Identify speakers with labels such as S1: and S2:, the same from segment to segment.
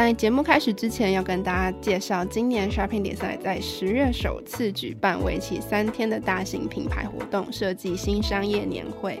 S1: 在节目开始之前，要跟大家介绍，今年 Shopping Design 在十月首次举办为期三天的大型品牌活动——设计新商业年会。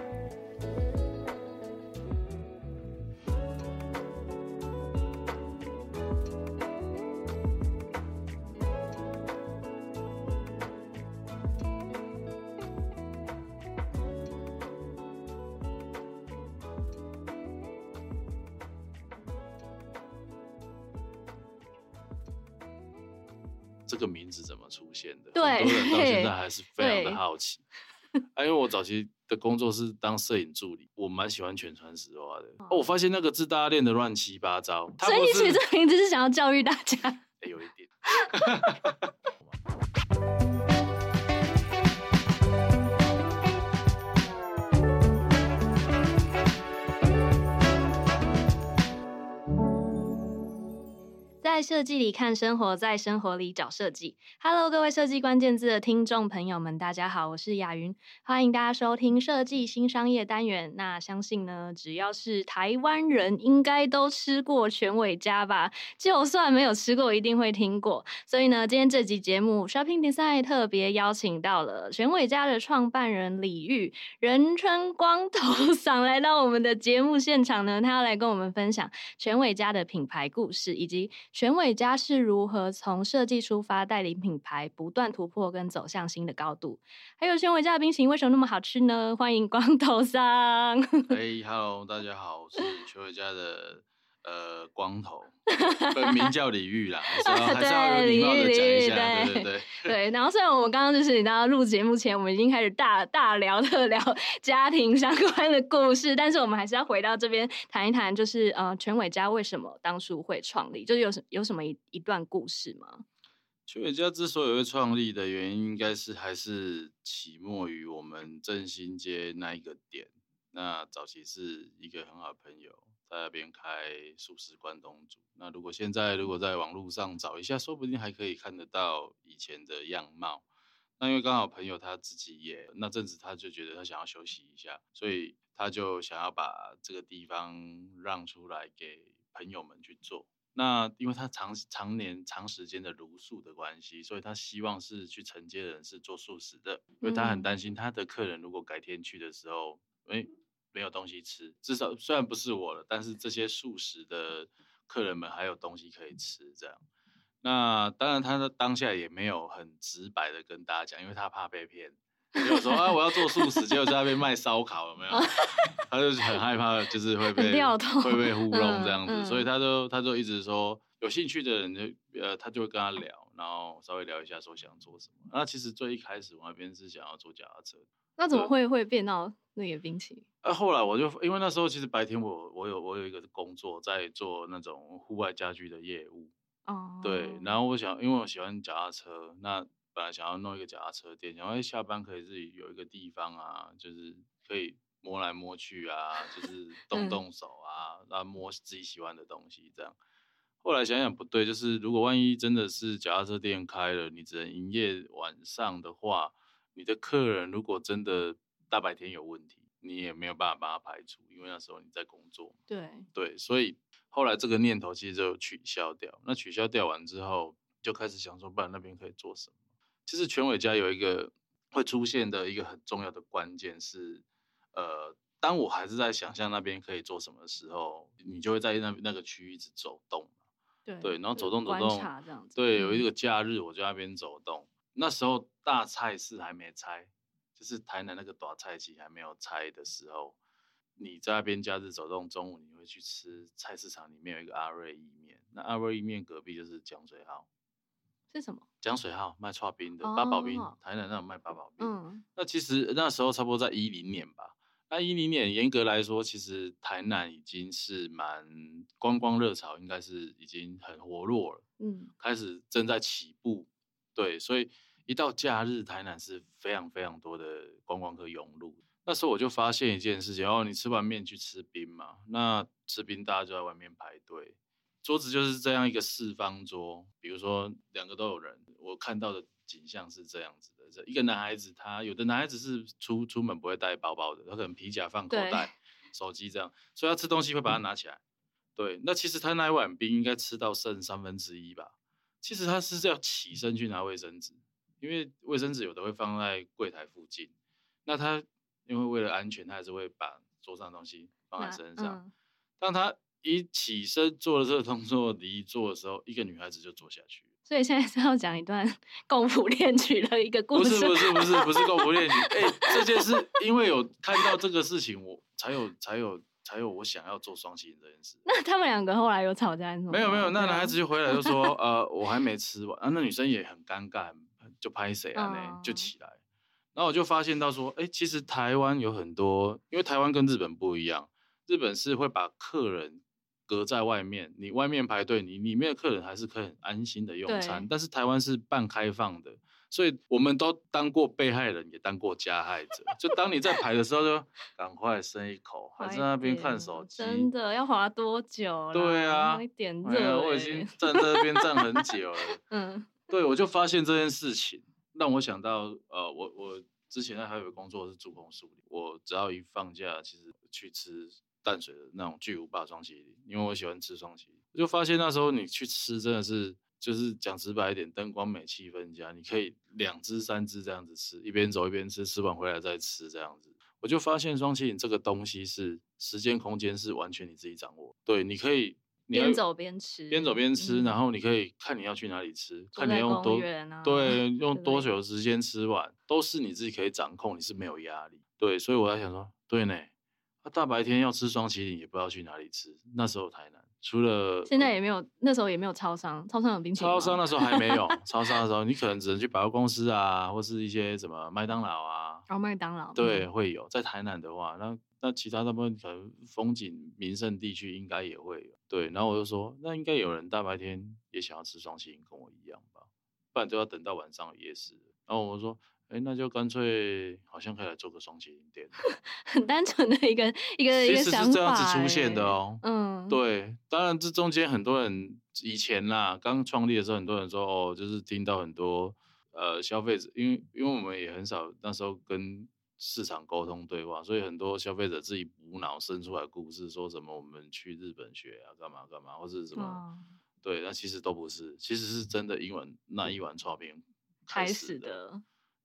S2: 这个名字怎么出现的？
S3: 对，
S2: 很多人到现在还是非常的好奇。啊，因为我早期的工作是当摄影助理，我蛮喜欢全川石化的。哦，我发现那个字大家练的乱七八糟。
S3: 所以你取这个名字是想要教育大家？
S2: 欸，有一
S3: 点。设计里看生活，在生活里找设计。Hello，各位设计关键字的听众朋友们，大家好，我是雅云，欢迎大家收听设计新商业单元。那相信呢，只要是台湾人，应该都吃过全伟家吧？就算没有吃过，一定会听过。所以呢，今天这集节目 Shopping Design 特别邀请到了全伟家的创办人李玉，人称光头桑，来到我们的节目现场呢，他要来跟我们分享全伟家的品牌故事以及。全伟嘉是如何从设计出发，带领品牌不断突破跟走向新的高度？还有轩伟家的冰淇淋为什么那么好吃呢？欢迎光头桑。
S2: 嘿、，hello，大家好，我是秋伟家的。呃，光头 本名叫李玉啦，还是要还是要有礼貌的讲一下，对对对
S3: 对，然后虽然我们刚刚就是你知道录节目前，我们已经开始大大聊特聊 家庭相关的故事，但是我们还是要回到这边谈一谈，就是呃，全伟家为什么当初会创立，就是有什有什么一一段故事吗？
S2: 全伟家之所以会创立的原因，应该是还是起末于我们振兴街那一个点。那早期是一个很好的朋友。在那边开素食关东煮。那如果现在如果在网络上找一下，说不定还可以看得到以前的样貌。那因为刚好朋友他自己也那阵子，他就觉得他想要休息一下，所以他就想要把这个地方让出来给朋友们去做。那因为他长常年长时间的茹素的关系，所以他希望是去承接人是做素食的，因为他很担心他的客人如果改天去的时候，诶没有东西吃，至少虽然不是我了，但是这些素食的客人们还有东西可以吃。这样，那当然他的当下也没有很直白的跟大家讲，因为他怕被骗。就说啊，我要做素食，结果在那边卖烧烤，有没有？他就很害怕，就是会 被会被糊弄这样子，嗯嗯、所以他就他就一直说，有兴趣的人就呃，他就会跟他聊，然后稍微聊一下说想做什么。那其实最一开始我那边是想要做脚踏车，
S3: 那怎么会会变到那个冰淇淋？
S2: 啊，后来我就因为那时候其实白天我我有我有一个工作在做那种户外家具的业务哦，对，然后我想因为我喜欢脚踏车，那。本来想要弄一个脚踏车店，然后下班可以自己有一个地方啊，就是可以摸来摸去啊，就是动动手啊，然后摸自己喜欢的东西这样。后来想想不对，就是如果万一真的是脚踏车店开了，你只能营业晚上的话，你的客人如果真的大白天有问题，你也没有办法把它排除，因为那时候你在工作。
S3: 对
S2: 对，所以后来这个念头其实就取消掉。那取消掉完之后，就开始想说，不然那边可以做什么？其实全伟家有一个会出现的一个很重要的关键是，呃，当我还是在想象那边可以做什么的时候，你就会在那那个区域一直走动。
S3: 对
S2: 对，然后走动走动，
S3: 这样子。
S2: 对，有一个假日我就在那边走动。那时候大菜市还没拆，就是台南那个大菜市还没有拆的时候，你在那边假日走动，中午你会去吃菜市场里面有一个阿瑞意面，那阿瑞意面隔壁就是江水号。
S3: 是什么？
S2: 江水号卖串冰的八宝冰，台南那种卖八宝冰。
S3: 嗯，
S2: 那其实那时候差不多在一零年吧。那一零年严格来说，其实台南已经是蛮观光热潮，应该是已经很活络了。
S3: 嗯，
S2: 开始正在起步。对，所以一到假日，台南是非常非常多的观光客涌入。那时候我就发现一件事情哦，你吃完面去吃冰嘛，那吃冰大家就在外面排队。桌子就是这样一个四方桌，比如说两个都有人，我看到的景象是这样子的：这一个男孩子，他有的男孩子是出出门不会带包包的，他可能皮夹放口袋，手机这样，所以他吃东西会把它拿起来。对，那其实他那一碗冰应该吃到剩三分之一吧？其实他是要起身去拿卫生纸，因为卫生纸有的会放在柜台附近，那他因为为了安全，他还是会把桌上的东西放在身上，当他。一起身做了这个动作离座的时候，一个女孩子就坐下去。
S3: 所以现在 是要讲一段 共谱恋曲的一个故事。
S2: 不是不是不是不是共谱恋曲。哎、欸，这件事因为有看到这个事情，我才有才有才有我想要做双栖这件事。
S3: 那他们两个后来有吵架吗？
S2: 没有没有，那男孩子就回来就说，呃，我还没吃完啊。那女生也很尴尬，就拍谁啊？那、嗯、就起来。然后我就发现到说，哎、欸，其实台湾有很多，因为台湾跟日本不一样，日本是会把客人。隔在外面，你外面排队，你里面的客人还是可以很安心的用餐。但是台湾是半开放的，所以我们都当过被害人，也当过加害者。就当你在排的时候，就赶快伸一口，还在那边看手机，
S3: 真的要滑多久？
S2: 对啊，
S3: 一点热、欸，
S2: 我已经站在那边站很久了。
S3: 嗯，
S2: 对，我就发现这件事情，让我想到，呃，我我之前还有个工作是住红树林，我只要一放假，其实去吃。淡水的那种巨无霸双麒麟，因为我喜欢吃双麒麟，我就发现那时候你去吃真的是，就是讲直白一点，灯光美气氛佳，你可以两只三只这样子吃，一边走一边吃，吃完回来再吃这样子。我就发现双麒麟这个东西是时间空间是完全你自己掌握，对，你可以
S3: 边走边吃，
S2: 边走边吃，嗯，然后你可以看你要去哪里吃，看你用多，
S3: 啊，
S2: 对，用多久的时间吃完，都是你自己可以掌控，你是没有压力，对，所以我在想说，对呢。他大白天要吃双麒麟，也不知道去哪里吃。那时候台南除了
S3: 现在也没有，那时候也没有超商，超商有冰淇淋。
S2: 超商那时候还没有，超商的时候你可能只能去百货公司啊，或是一些什么麦当劳啊。
S3: 哦，麦当劳。
S2: 对，会有。在台南的话，那那其他大部分可能风景名胜地区应该也会有。对，然后我就说，那应该有人大白天也想要吃双麒麟，跟我一样吧？不然都要等到晚上夜市。然后我说。哎，那就干脆好像可以来做个双麒麟店，
S3: 很单纯的一个一个一个想法。这样子出现的哦。嗯，
S2: 对，当然这中间很多人以前啦，刚创立的时候，很多人说哦，就是听到很多呃消费者，因为因为我们也很少那时候跟市场沟通对话，所以很多消费者自己无脑生出来故事，说什么我们去日本学啊，干嘛干嘛，或是什么，哦、对，那其实都不是，其实是真的英文那一碗炒冰开始的。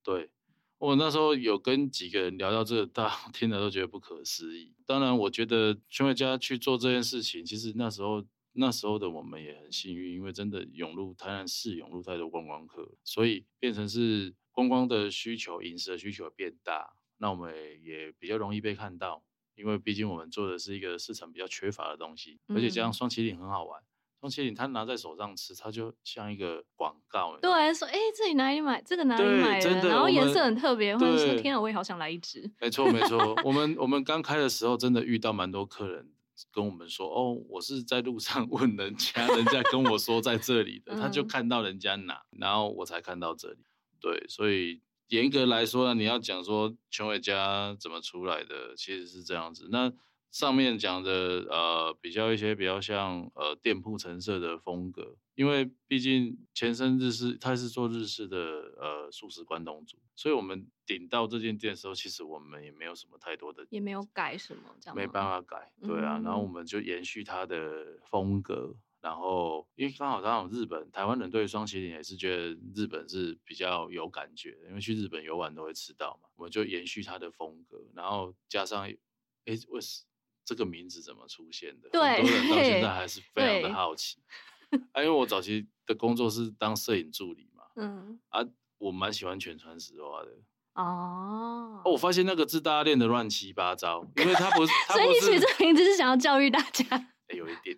S2: 对，我那时候有跟几个人聊到这个，大家 听了都觉得不可思议。当然，我觉得全伟家去做这件事情，其实那时候那时候的我们也很幸运，因为真的涌入台南市涌入太多观光客，所以变成是观光的需求、饮食的需求变大，那我们也比较容易被看到，因为毕竟我们做的是一个市场比较缺乏的东西，而且加上双麒麟很好玩。双麒麟，他拿在手上吃，它就像一个广告。
S3: 对，说哎、欸，这里哪里买？这个哪里买的？的然后颜色很特别，或者说天啊，我也好想来一只。
S2: 没错，没错。我们 我们刚开的时候，真的遇到蛮多客人跟我们说，哦，我是在路上 问人家，人家跟我说在这里的，他就看到人家拿，然后我才看到这里。对，所以严格来说呢，你要讲说全伟家怎么出来的，其实是这样子。那。上面讲的呃，比较一些比较像呃店铺陈设的风格，因为毕竟前身日式，他是做日式的呃素食关东煮，所以我们顶到这间店的时候，其实我们也没有什么太多的，
S3: 也没有改什么，这样
S2: 没办法改，对啊，嗯、然后我们就延续它的风格，然后因为刚好刚好日本台湾人对双麒麟也是觉得日本是比较有感觉的，因为去日本游玩都会吃到嘛，我们就延续它的风格，然后加上哎为什这个名字怎么出现的？对，很多人到现在 还是非常的好奇。啊，因为我早期的工作是当摄影助理嘛，
S3: 嗯，
S2: 啊，我蛮喜欢全传实话的。
S3: 哦，
S2: 哦，我发现那个字大家练的乱七八糟，因为他不是，
S3: 所以你取这个名字是想要教育大家？
S2: 欸、有一点，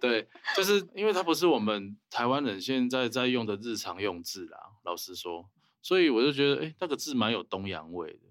S2: 对，就是因为它不是我们台湾人现在在用的日常用字啦。老实说，所以我就觉得，哎、欸，那个字蛮有东洋味的。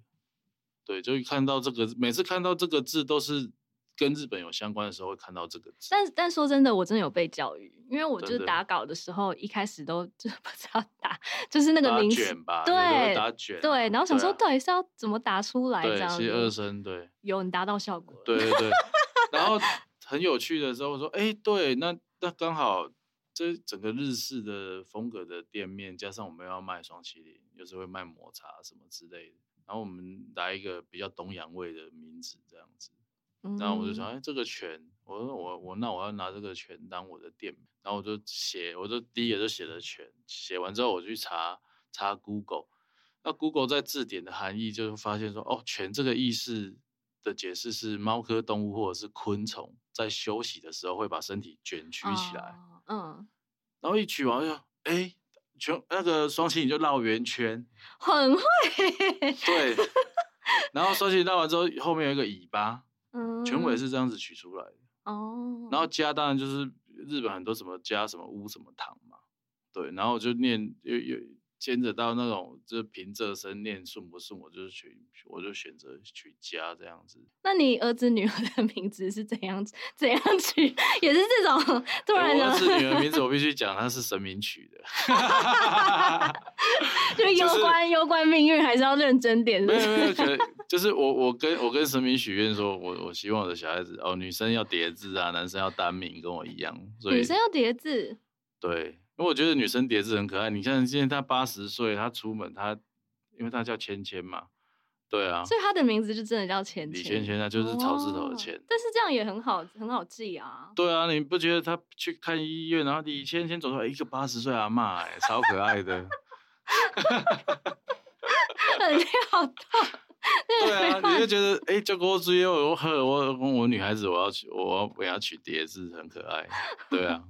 S2: 对，就看到这个，每次看到这个字都是跟日本有相关的时候会看到这个字。
S3: 但但说真的，我真的有被教育，因为我就是打稿的时候一开始都 就不知道打，就是那个名字
S2: 卷吧，
S3: 对，
S2: 打卷，
S3: 对，然后想说到底是要怎么打出来这样子。
S2: 其实二声，对，
S3: 有你达到效果。
S2: 对对对，然后。很有趣的时候，我说：“哎、欸，对，那那刚好，这整个日式的风格的店面，加上我们要卖双麒麟，有时候会卖抹茶什么之类的，然后我们来一个比较东洋味的名字，这样子。然后我就想，哎、欸，这个全，我说我我那我要拿这个全当我的店名，然后我就写，我就第一页就写了全，写完之后我去查查 Google，那 Google 在字典的含义就发现说，哦，全这个意思的解释是猫科动物或者是昆虫。”在休息的时候会把身体卷曲起来，哦、嗯，然后一取完就，哎、欸，全那个双膝你就绕圆圈，
S3: 很会，
S2: 对，然后双膝绕完之后，后面有一个尾巴，嗯，全尾是这样子取出来的，哦，然后加当然就是日本很多什么加什么乌什么糖嘛，对，然后我就念有有。牵扯到那种就是平仄声念顺不顺，我就是取，我就选择取家这样子。
S3: 那你儿子女儿的名字是怎样怎样取？也是这种突然的。
S2: 儿子女儿名字 我必须讲，他是神明取的。
S3: 就攸关攸关命运，还是要认真点是不是？
S2: 没有没有，就是我我跟我跟神明许愿说，我我希望我的小孩子哦，女生要叠字啊，男生要单名，跟我一样。所以
S3: 女生要叠字。
S2: 对。因为我觉得女生叠字很可爱，你像现在她八十岁，她出门她，因为她叫芊芊嘛，对啊，
S3: 所以她的名字就真的叫芊芊。
S2: 李芊芊，她就是草字头的芊。
S3: 但是这样也很好，很好记啊。
S2: 对啊，你不觉得她去看医院，然后李芊芊走出来一个八十岁阿嬷，哎，超可爱的。
S3: 很跳动。
S2: 对啊，你就觉得哎，就给我追我，我我我女孩子，我要取，我要我要取叠字，很可爱。对啊。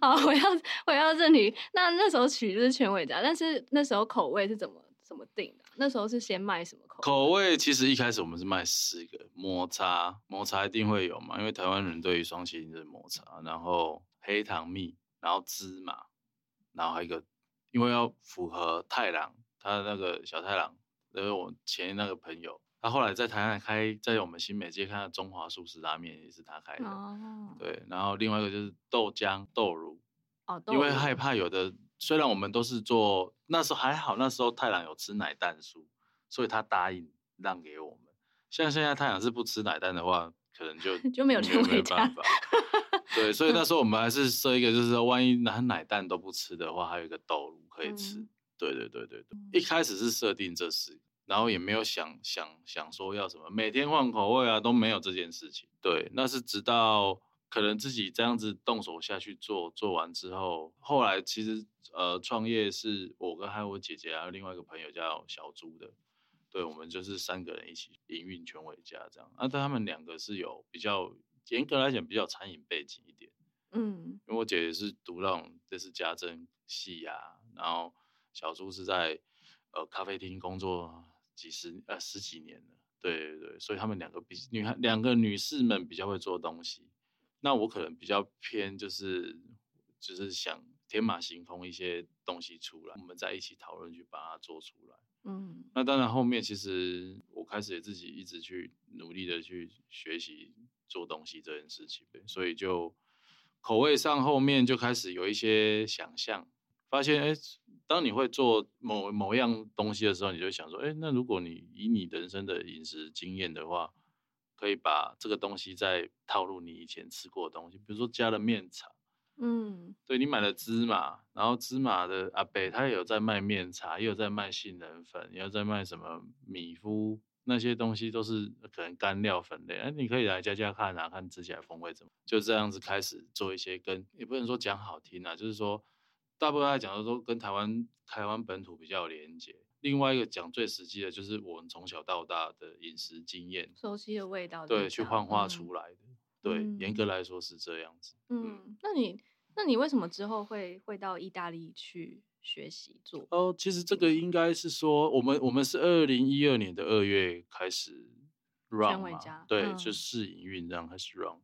S3: 好，我要我要这里。那那时候取就是全伟家，但是那时候口味是怎么怎么定的？那时候是先卖什么口味？
S2: 口味其实一开始我们是卖四个抹茶，抹茶一定会有嘛，因为台湾人对于霜淇淋是抹茶，然后黑糖蜜，然后芝麻，然后还有一个，因为要符合太郎，他那个小太郎，因为我前那个朋友。他后来在台南开，在我们新美街看到中华素食拉面也是他开的，哦、对。然后另外一个就是豆浆豆乳，哦，因为害怕有的，虽然我们都是做，那时候还好，那时候太郎有吃奶蛋酥，所以他答应让给我们。像现在太郎是不吃奶蛋的话，可能就
S3: 就没有没有办法。
S2: 对，所以那时候我们还是设一个，就是说万一拿奶蛋都不吃的话，还有一个豆乳可以吃。嗯、对对对对对，一开始是设定这四个。然后也没有想想想说要什么，每天换口味啊，都没有这件事情。对，那是直到可能自己这样子动手下去做，做完之后，后来其实呃创业是我跟还有我姐姐还有另外一个朋友叫小朱的，对，我们就是三个人一起营运全伟家这样。啊，但他们两个是有比较严格来讲比较餐饮背景一点，嗯，因为我姐姐是读那种这是家政系啊，然后小朱是在呃咖啡厅工作。几十呃十几年了，对对对，所以他们两个比女孩两个女士们比较会做东西，那我可能比较偏就是就是想天马行空一些东西出来，我们在一起讨论去把它做出来。嗯，那当然后面其实我开始也自己一直去努力的去学习做东西这件事情，所以就口味上后面就开始有一些想象，发现哎。诶当你会做某某样东西的时候，你就想说，哎，那如果你以你人生的饮食经验的话，可以把这个东西再套入你以前吃过的东西，比如说加了面茶，嗯，对，你买了芝麻，然后芝麻的阿伯他也有在卖面茶，也有在卖杏仁粉，也有在卖什么米麸，那些东西都是可能干料粉类，哎，你可以来加加看啊，看吃起来风味怎么，就这样子开始做一些跟也不能说讲好听啊，就是说。大部分来讲的都跟台湾台湾本土比较有连结。另外一个讲最实际的，就是我们从小到大的饮食经验，
S3: 熟悉的味道，
S2: 对，去幻化出来的。嗯、对，严格来说是这样子。
S3: 嗯，嗯，那你那你为什么之后会会到意大利去学习做？
S2: 哦，其实这个应该是说，我们我们是二零一二年的二月开始 run 嘛，对，嗯、就试营运这样开始 run，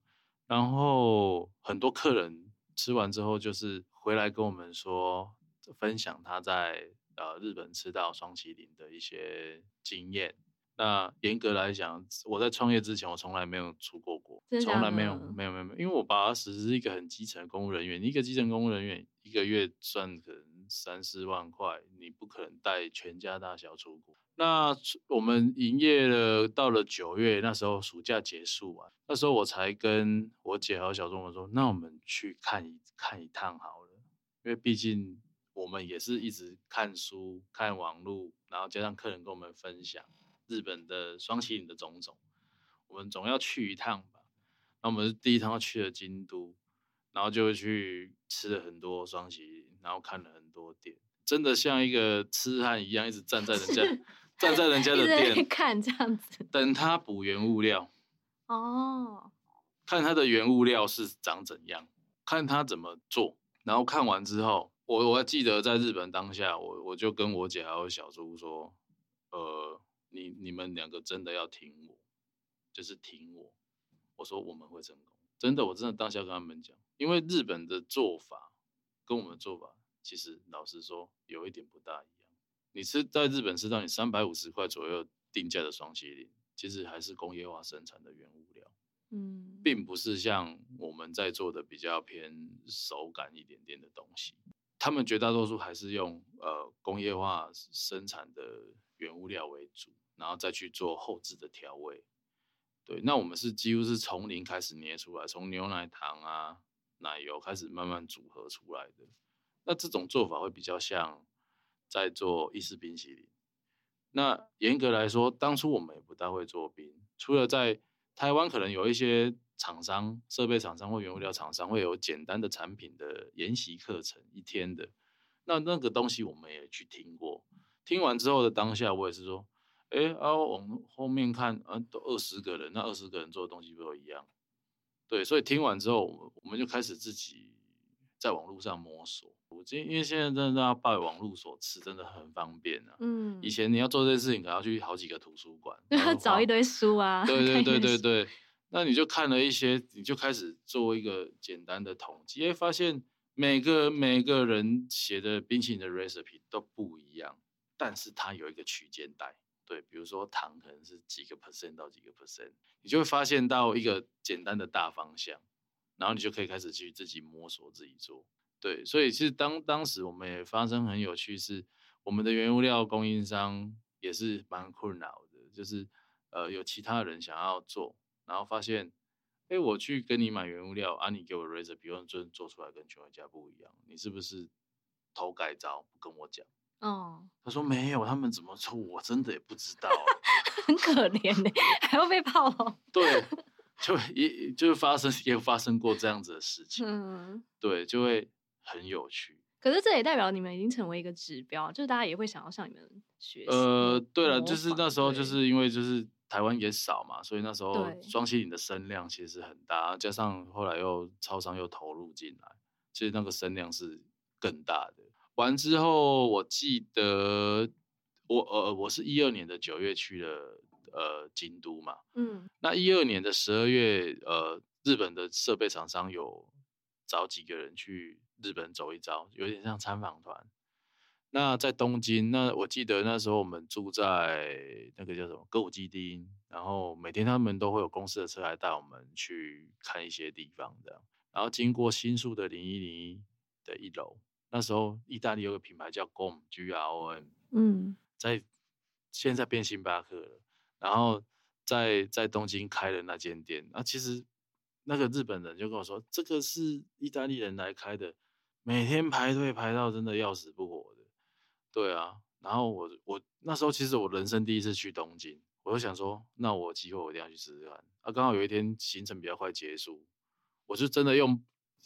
S2: 然后很多客人吃完之后就是回来跟我们说，分享他在呃日本吃到双麒麟的一些经验。那严格来讲，我在创业之前，我从来没有出过国，从来没有，没有，没有，没有，因为我爸爸只是一个很基层的公务人员，一个基层公务人员一个月赚可能三四万块，你不可能带全家大小出国。那我们营业了，到了九月，那时候暑假结束啊，那时候我才跟我姐还有小钟我说，那我们去看一看一趟好了，因为毕竟我们也是一直看书、看网络，然后加上客人跟我们分享。日本的霜淇淋的种种，我们总要去一趟吧。那我们第一趟去了京都，然后就去吃了很多霜淇淋，然后看了很多店，真的像一个痴汉一样，一直站在人家站在人家的店
S3: 看这样子，
S2: 等他补原物料
S3: 哦，
S2: 看他的原物料是长怎样，看他怎么做。然后看完之后，我我还记得在日本当下，我我就跟我姐还有小猪说，呃。你你们两个真的要挺我，就是挺我。我说我们会成功，真的，我真的当下跟他们讲，因为日本的做法跟我们做法，其实老实说有一点不大一样。你吃在日本吃到你三百五十块左右定价的霜淇淋，其实还是工业化生产的原物料，并不是像我们在做的比较偏手感一点点的东西。他们绝大多数还是用呃工业化生产的原物料为主。然后再去做后制的调味，对，那我们是几乎是从零开始捏出来，从牛奶糖啊、奶油开始慢慢组合出来的。那这种做法会比较像在做意式冰淇淋。那严格来说，当初我们也不大会做冰，除了在台湾可能有一些厂商、设备厂商或原物料厂商会有简单的产品的研习课程，一天的。那那个东西我们也去听过，听完之后的当下，我也是说。哎，啊，往后面看，啊，都二十个人，那二十个人做的东西不都一样？对，所以听完之后，我们就开始自己在网络上摸索。我今因为现在真的要拜网络所赐，真的很方便啊。
S3: 嗯，
S2: 以前你要做这件事情，可能要去好几个图书馆，
S3: 找一堆书啊。
S2: 对 对对对对，那你就看了一些，你就开始做一个简单的统计，哎，发现每个每个人写的冰淇淋的 recipe 都不一样，但是它有一个区间带。对，比如说糖可能是几个 percent 到几个 percent，你就会发现到一个简单的大方向，然后你就可以开始去自己摸索自己做。对，所以其实当当时我们也发生很有趣是，我们的原物料供应商也是蛮困扰的，就是呃有其他人想要做，然后发现，哎，我去跟你买原物料啊，你给我 raise，比如说做出来跟全家不一样，你是不是偷改造不跟我讲？
S3: 哦，
S2: 他说没有，他们怎么做，我真的也不知道，
S3: 很可怜呢，还要被泡。
S2: 对，就也就发生 也发生过这样子的事情，
S3: 嗯，
S2: 对，就会很有趣。
S3: 可是这也代表你们已经成为一个指标，就是大家也会想要向你们学习。
S2: 呃，对了，就是那时候就是因为就是台湾也少嘛，所以那时候霜淇淋的声量其实很大，加上后来又超商又投入进来，其实那个声量是更大的。完之后，我记得我呃，我是一二年的九月去了呃京都嘛，
S3: 嗯，
S2: 那一二年的十二月，呃，日本的设备厂商有找几个人去日本走一遭，有点像参访团。那在东京，那我记得那时候我们住在那个叫什么歌舞伎町，然后每天他们都会有公司的车来带我们去看一些地方这样，然后经过新宿的零一零一的一楼。那时候，意大利有个品牌叫 GROM，G R O M，
S3: 嗯，
S2: 在现在变星巴克了，然后在在东京开了那间店。那其实那个日本人就跟我说，这个是意大利人来开的，每天排队排到真的要死不活的。对啊，然后我我那时候其实我人生第一次去东京，我就想说，那我有机会我一定要去试试看。啊，刚好有一天行程比较快结束，我就真的用。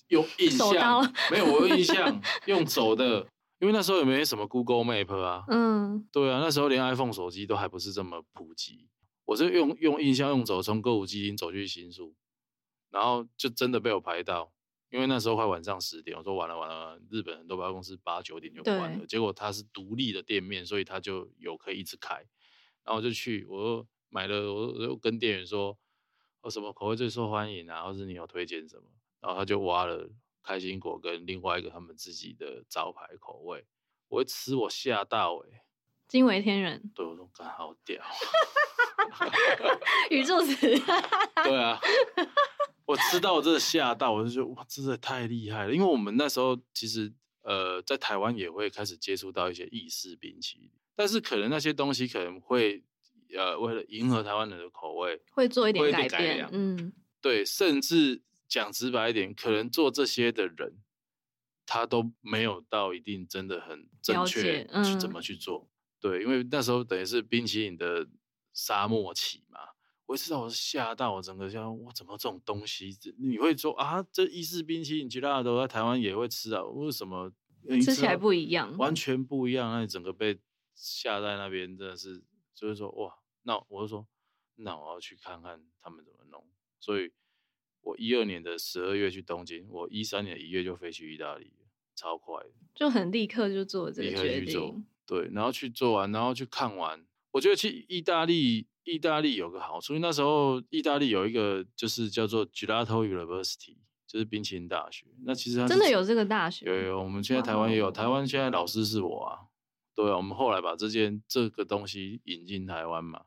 S2: 用印象没有，我用印象用走的，因为那时候也没什么 Google Map 啊。
S3: 嗯，
S2: 对啊，那时候连 iPhone 手机都还不是这么普及。我是用用印象用走，从歌舞伎町走去新宿，然后就真的被我拍到，因因为那时候快晚上十点，我说完了完了，日本很多百货公司八九点就关了，结果它是独立的店面，所以它就有可以一直开。然后我就去，我又买了，我又跟店员说，哦什么口味最受欢迎啊，或是你有推荐什么？然后他就挖了开心果跟另外一个他们自己的招牌口味，我一吃我吓到哎、欸，
S3: 惊为天人，
S2: 对，我说干好屌，
S3: 宇宙词，
S2: 对啊。我吃到我真的吓到，我就觉得哇，真的太厉害了！因为我们那时候其实呃，在台湾也会开始接触到一些意式冰淇淋，但是可能那些东西可能会呃，为了迎合台湾人的口味，
S3: 会做一点改变，嗯，
S2: 对，甚至讲直白一点，可能做这些的人，他都没有到一定真的很正确去怎么去做，嗯、对，因为那时候等于是冰淇淋的沙漠期嘛。我一知道我是吓到我整个像哇，怎么这种东西？你会说啊，这意式冰淇淋其他的都在台湾也会吃啊？为什么
S3: 吃起来不一样？
S2: 完全不一样，那你整个被吓在那边，真的是就是说哇，那我就说，那我要去看看他们怎么弄。所以我一二年的十二月去东京，我一三年一月就飞去意大利，超快的，
S3: 就很立刻就做这个决定。立刻去做，
S2: 对，然后去做完，然后去看完。我觉得去意大利。意大利有个好处，因为那时候意大利有一个就是叫做 Gelato University，就是冰淇淋大学。那其实它
S3: 真的有这个大学？
S2: 有有，我们现在台湾也有。台湾现在老师是我啊，对啊。我们后来把这件这个东西引进台湾嘛，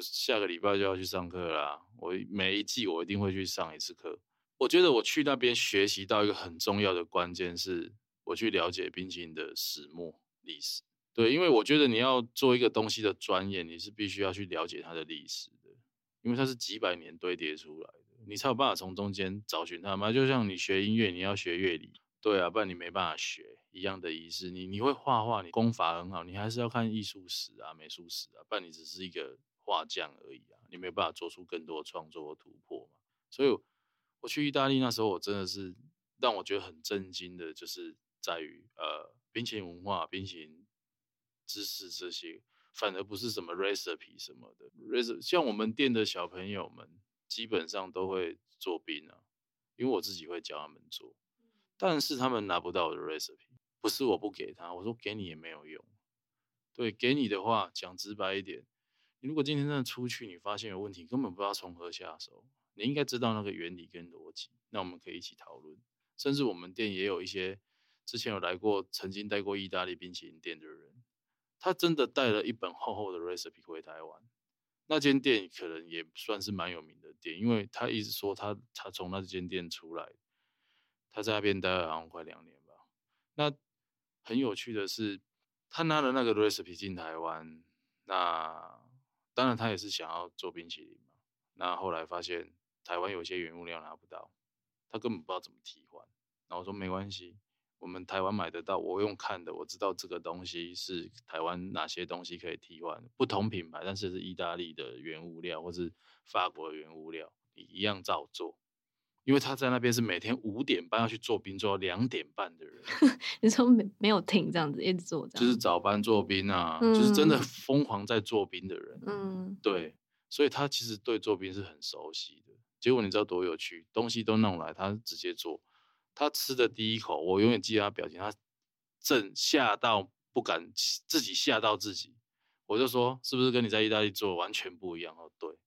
S2: 下个礼拜就要去上课啦。我每一季我一定会去上一次课。我觉得我去那边学习到一个很重要的关键是，我去了解冰淇淋的始末历史。对，因为我觉得你要做一个东西的专业，你是必须要去了解它的历史的，因为它是几百年堆叠出来的，你才有办法从中间找寻它嘛。就像你学音乐，你要学乐理，对啊，不然你没办法学一样的仪式。你你会画画，你功法很好，你还是要看艺术史啊、美术史啊，不然你只是一个画匠而已啊，你没有办法做出更多创作和突破嘛。所以我去意大利那时候，我真的是让我觉得很震惊的，就是在于呃冰淇淋文化，冰淇淋。知识这些反而不是什么 recipe 什么的，recipe 像我们店的小朋友们基本上都会做冰啊，因为我自己会教他们做，但是他们拿不到我的 recipe，不是我不给他，我说给你也没有用。对，给你的话讲直白一点，你如果今天真的出去，你发现有问题，根本不知道从何下手，你应该知道那个原理跟逻辑，那我们可以一起讨论。甚至我们店也有一些之前有来过、曾经带过意大利冰淇淋店的人。他真的带了一本厚厚的 recipe 回台湾，那间店可能也算是蛮有名的店，因为他一直说他他从那间店出来，他在那边待了好像快两年吧。那很有趣的是，他拿了那个 recipe 进台湾，那当然他也是想要做冰淇淋嘛。那后来发现台湾有些原物料拿不到，他根本不知道怎么替换。然后说没关系。我们台湾买得到，我用看的，我知道这个东西是台湾哪些东西可以替换，不同品牌，但是是意大利的原物料或是法国的原物料，你一样照做。因为他在那边是每天五点半要去做冰，做到两点半的人。
S3: 你说没没有停这样子，一直做这样，
S2: 就是早班做冰啊，嗯、就是真的疯狂在做冰的人。嗯，对，所以他其实对做冰是很熟悉的。结果你知道多有趣，东西都弄来，他直接做。他吃的第一口，我永远记得他表情，他正吓到不敢自己吓到自己。我就说，是不是跟你在意大利做完全不一样？哦，对，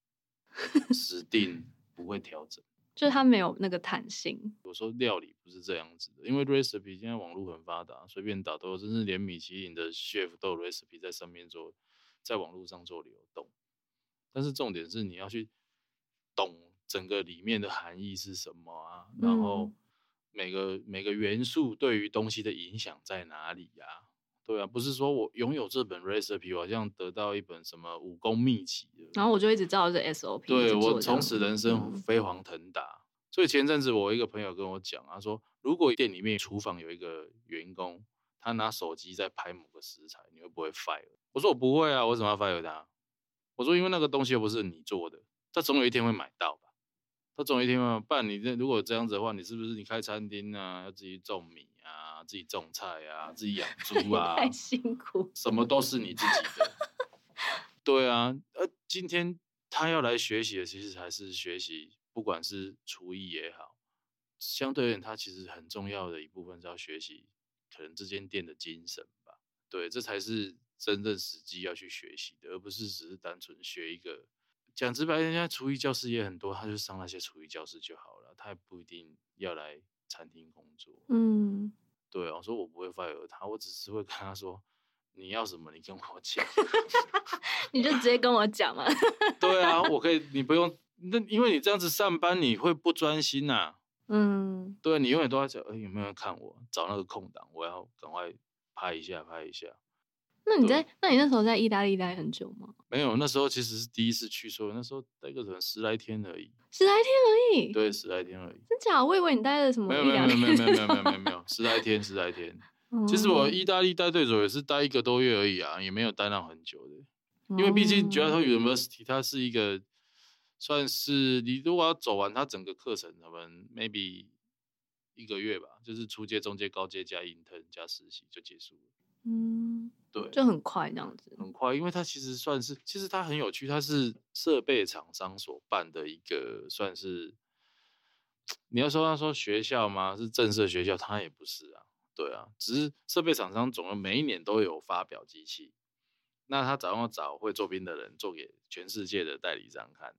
S2: 死定不会调整，
S3: 就是它没有那个弹性。
S2: 我说料理不是这样子的，因为 recipe 现在网络很发达，随便打都，甚至连米其林的 chef 都有 recipe 在上面做，在网络上做流动。但是重点是你要去懂整个里面的含义是什么啊，然后。嗯每个每个元素对于东西的影响在哪里呀、啊？对啊，不是说我拥有这本 recipe，我好像得到一本什么武功秘籍，
S3: 然后我就一直照着 SOP。
S2: 对，我从此人生飞黄腾达。嗯、所以前阵子我一个朋友跟我讲，他说如果店里面厨房有一个员工，他拿手机在拍某个食材，你会不会 fire？我说我不会啊，我为什么要 fire 他？我说因为那个东西又不是你做的，他总有一天会买到吧。他总有一天嘛，不然你这如果这样子的话，你是不是你开餐厅啊，要自己种米啊，自己种菜啊，自己养 猪啊，
S3: 太辛苦，
S2: 什么都是你自己的。对啊，呃，今天他要来学习的，其实还是学习，不管是厨艺也好，相对而言，他其实很重要的一部分是要学习可能这间店的精神吧。对，这才是真正实际要去学习的，而不是只是单纯学一个。讲直白，人家厨艺教室也很多，他就上那些厨艺教室就好了，他也不一定要来餐厅工作。
S3: 嗯，
S2: 对啊，我说我不会 fire 他，我只是会跟他说，你要什么，你跟我讲，
S3: 你就直接跟我讲嘛。
S2: 对啊，我可以，你不用，那因为你这样子上班，你会不专心呐、啊。
S3: 嗯，
S2: 对，你永远都在想，哎、欸，有没有人看我？找那个空档，我要赶快拍一下，拍一下。
S3: 那你在？那你那时候在意大利待很久吗？
S2: 没有，那时候其实是第一次去，所以那时候待个可能十来天而已。
S3: 十来天而已。
S2: 对，十来天而已。
S3: 真假？我以为你待了什么？
S2: 没有，没有，没有，没有，没有，没有，没有，没有十来天，十来天。其实我意大利待最久也是待一个多月而已啊，也没有待那么很久的。因为毕竟交通大学 University 它是一个算是你如果要走完它整个课程，可能 maybe 一个月吧，就是初阶、中阶、高阶加 Intern 加实习就结束了。
S3: 嗯。
S2: 对，
S3: 就很快这样子，
S2: 很快，因为它其实算是，其实它很有趣，它是设备厂商所办的一个，算是，你要说他说学校吗？是正式学校，它也不是啊，对啊，只是设备厂商总共每一年都有发表机器，那他早上找会做兵的人做给全世界的代理商看，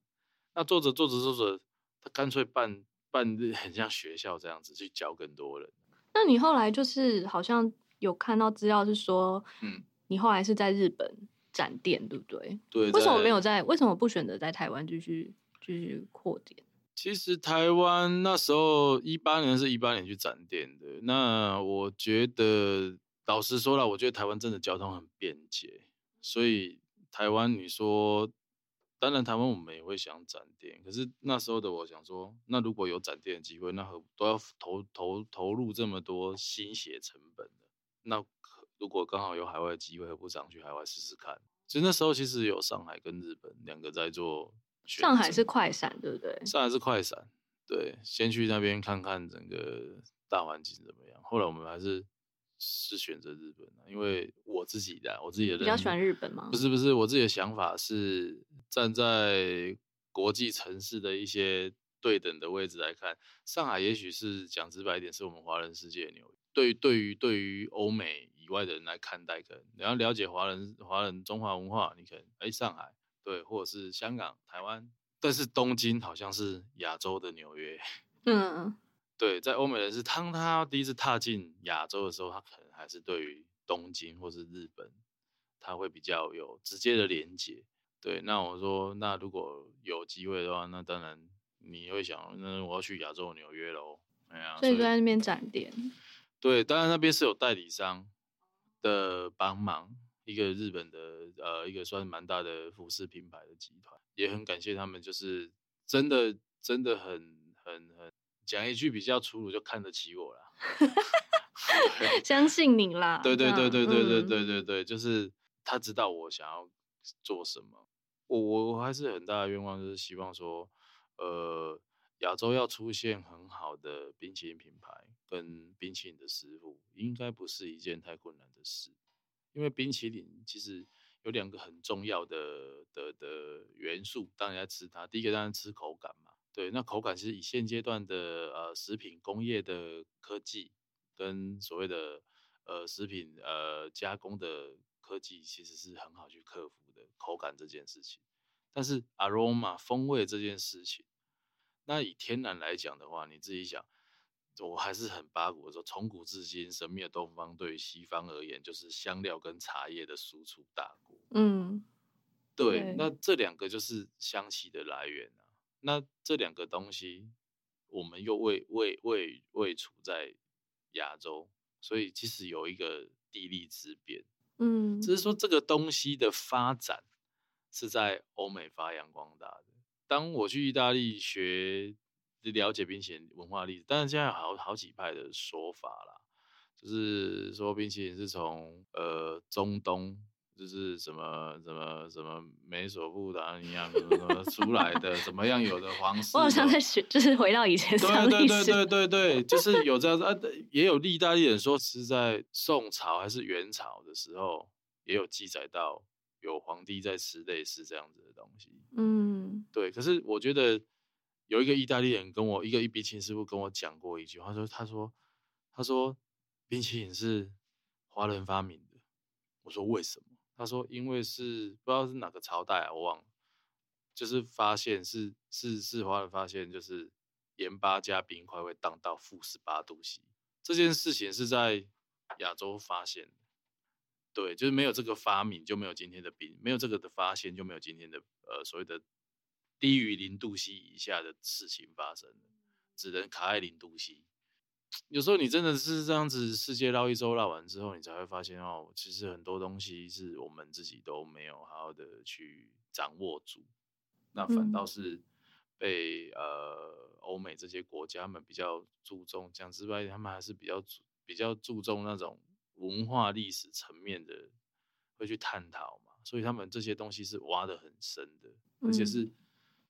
S2: 那做着做着做着，他干脆办办很像学校这样子去教更多人。
S3: 那你后来就是好像。有看到资料是说，
S2: 嗯，
S3: 你后来是在日本展店，对不对？
S2: 对。
S3: 为什么没有在？为什么不选择在台湾继续继续扩店？
S2: 其实台湾那时候一八年是一八年去展店的。那我觉得，老实说了，我觉得台湾真的交通很便捷，所以台湾你说，当然台湾我们也会想展店，可是那时候的我想说，那如果有展店的机会，那何都要投投投入这么多心血成本的。那如果刚好有海外机会，何不想去海外试试看？其实那时候其实有上海跟日本两个在做。
S3: 上海是快闪，对不对？
S2: 上海是快闪，对，先去那边看看整个大环境怎么样。后来我们还是是选择日本，因为我自己的我自己的
S3: 比较喜欢日本吗？
S2: 不是不是，我自己的想法是站在国际城市的一些对等的位置来看，上海也许是讲直白一点，是我们华人世界的纽约。对，对于对于欧美以外的人来看待，可能你要了解华人华人中华文化，你可能哎上海对，或者是香港、台湾，但是东京好像是亚洲的纽约。
S3: 嗯，
S2: 对，在欧美人是当他第一次踏进亚洲的时候，他可能还是对于东京或是日本，他会比较有直接的连接。对，那我说，那如果有机会的话，那当然你会想，那我要去亚洲纽约喽。哎呀，
S3: 所以就在那边展店。
S2: 对，当然那边是有代理商的帮忙，一个日本的呃，一个算是蛮大的服饰品牌的集团，也很感谢他们，就是真的真的很很很讲一句比较粗鲁，就看得起我啦，
S3: 相信你啦。
S2: 对对对对对对对对对，就是他知道我想要做什么，我我我还是很大的愿望，就是希望说，呃。亚洲要出现的冰淇淋品牌跟冰淇淋的师傅，应该不是一件太困难的事。因为冰淇淋其实有两个很重要的的的元素，当然要吃它。第一个当然吃口感嘛，对，那口感其实以现阶段的呃食品工业的科技跟所谓的呃食品呃加工的科技，其实是很好去克服的口感这件事情。但是 aroma 风味这件事情。那以天然来讲的话，你自己想，我还是很八股的说，从古至今，神秘的东方对于西方而言，就是香料跟茶叶的输出大国。
S3: 嗯，
S2: 对，对，那这两个就是香气的来源啊。那这两个东西，我们又未未未未处在亚洲，所以其实有一个地利之便。
S3: 嗯，
S2: 只是说这个东西的发展是在欧美发扬光大的。当我去意大利学了解冰淇淋文化历史，但是现在有好好几派的说法啦，就是说冰淇淋是从呃中东，就是什么什么什么美索不达米亚什么什么出来的，怎么样有的皇室，
S3: 我好像在学，就是回到以前对
S2: 对对对对对，就是有这样子啊，也有意大利人说是在宋朝还是元朝的时候，也有记载到。有皇帝在吃类似这样子的东西，
S3: 嗯，
S2: 对。可是我觉得有一个意大利人跟我一个一冰淇淋师傅跟我讲过一句话，说他说他说冰淇淋是华人发明的。我说为什么？他说因为是不知道是哪个朝代啊，我忘了，就是发现是是是华人发现就是盐巴加冰块会荡到负十八度 C，这件事情是在亚洲发现的。对，就是没有这个发明，就没有今天的冰；没有这个的发现，就没有今天的呃所谓的低于零度 C 以下的事情发生，只能卡在零度 C。有时候你真的是这样子，世界绕一周绕完之后，你才会发现哦，其实很多东西是我们自己都没有好好的去掌握住，那反倒是被、嗯、呃欧美这些国家们比较注重。讲之外，他们还是比较比较注重那种。文化历史层面的会去探讨嘛，所以他们这些东西是挖得很深的，而且是